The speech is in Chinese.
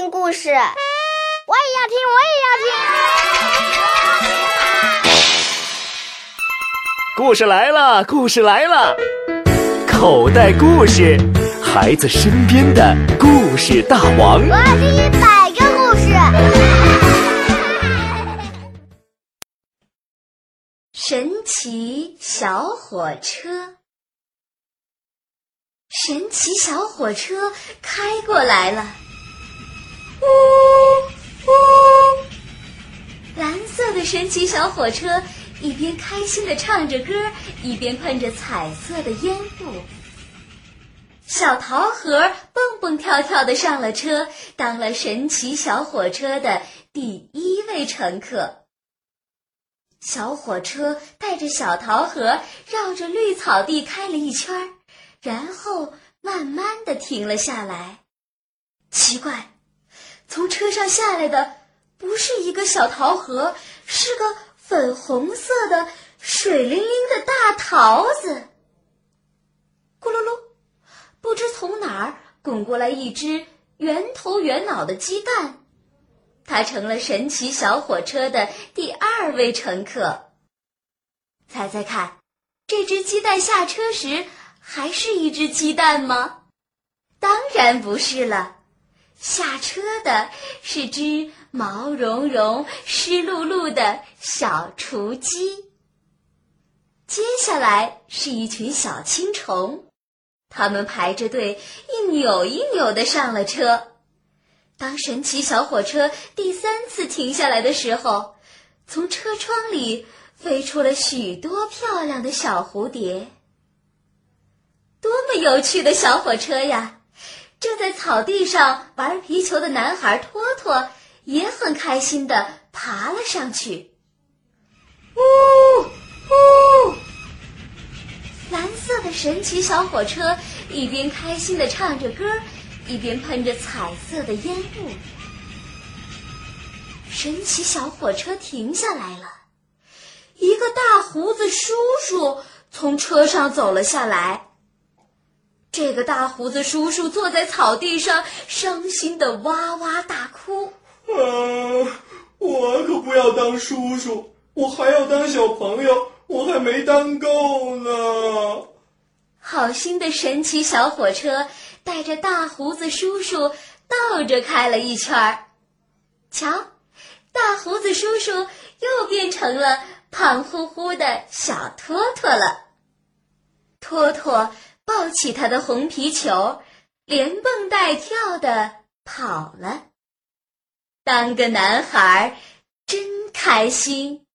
听故事，我也要听，我也要听。故事来了，故事来了，口袋故事，孩子身边的故事大王。我要听一百个故事。神奇小火车，神奇小火车开过来了。呜呜！蓝色的神奇小火车一边开心的唱着歌，一边喷着彩色的烟雾。小桃核蹦蹦跳跳的上了车，当了神奇小火车的第一位乘客。小火车带着小桃核绕着绿草地开了一圈，然后慢慢的停了下来。奇怪。从车上下来的不是一个小桃核，是个粉红色的水灵灵的大桃子。咕噜噜，不知从哪儿滚过来一只圆头圆脑的鸡蛋，它成了神奇小火车的第二位乘客。猜猜看，这只鸡蛋下车时还是一只鸡蛋吗？当然不是了。下车的是只毛茸茸、湿漉漉的小雏鸡。接下来是一群小青虫，它们排着队，一扭一扭的上了车。当神奇小火车第三次停下来的时候，从车窗里飞出了许多漂亮的小蝴蝶。多么有趣的小火车呀！正在草地上玩皮球的男孩托托也很开心的爬了上去。呜呜！蓝色的神奇小火车一边开心的唱着歌，一边喷着彩色的烟雾。神奇小火车停下来了，一个大胡子叔叔从车上走了下来。这个大胡子叔叔坐在草地上，伤心的哇哇大哭。啊，我可不要当叔叔，我还要当小朋友，我还没当够呢。好心的神奇小火车带着大胡子叔叔倒着开了一圈儿，瞧，大胡子叔叔又变成了胖乎乎的小托托了。托托。抱起他的红皮球，连蹦带跳的跑了。当个男孩真开心。